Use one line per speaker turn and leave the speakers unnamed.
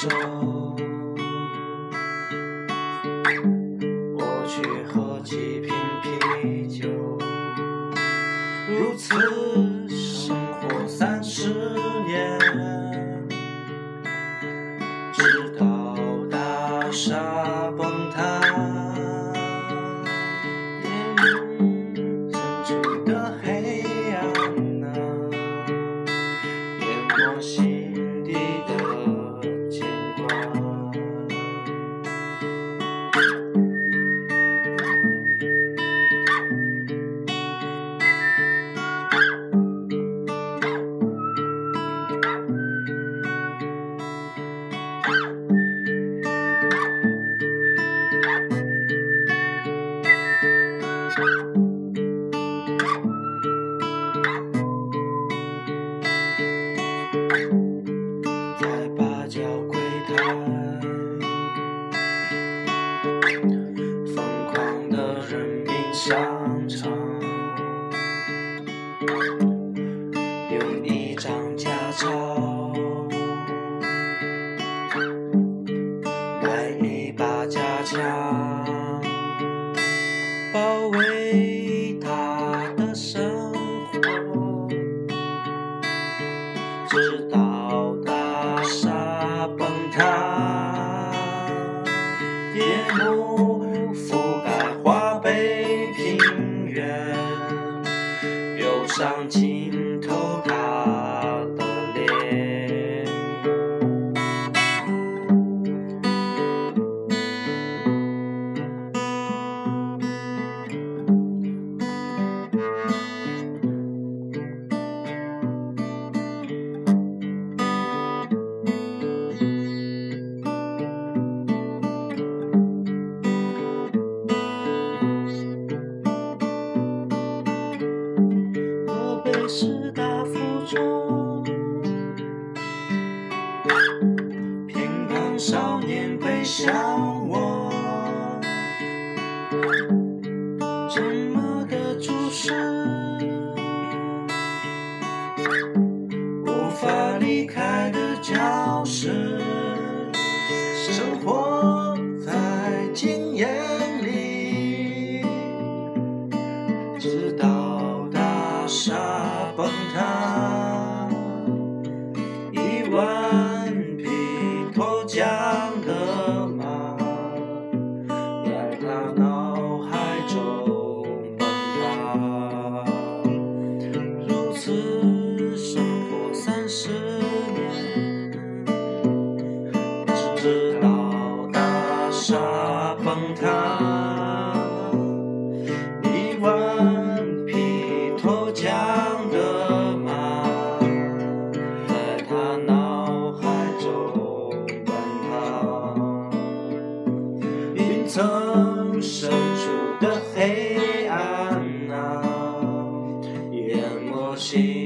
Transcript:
洲，我去喝几瓶啤酒，如此生活三十年，直到大厦家，保卫他的生活。直到大厦崩塌，夜幕少年背向我，沉默的注视，三十年，直到大厦崩塌。一万匹脱缰的马，在他脑海中奔跑。云层深处的黑暗啊，淹没心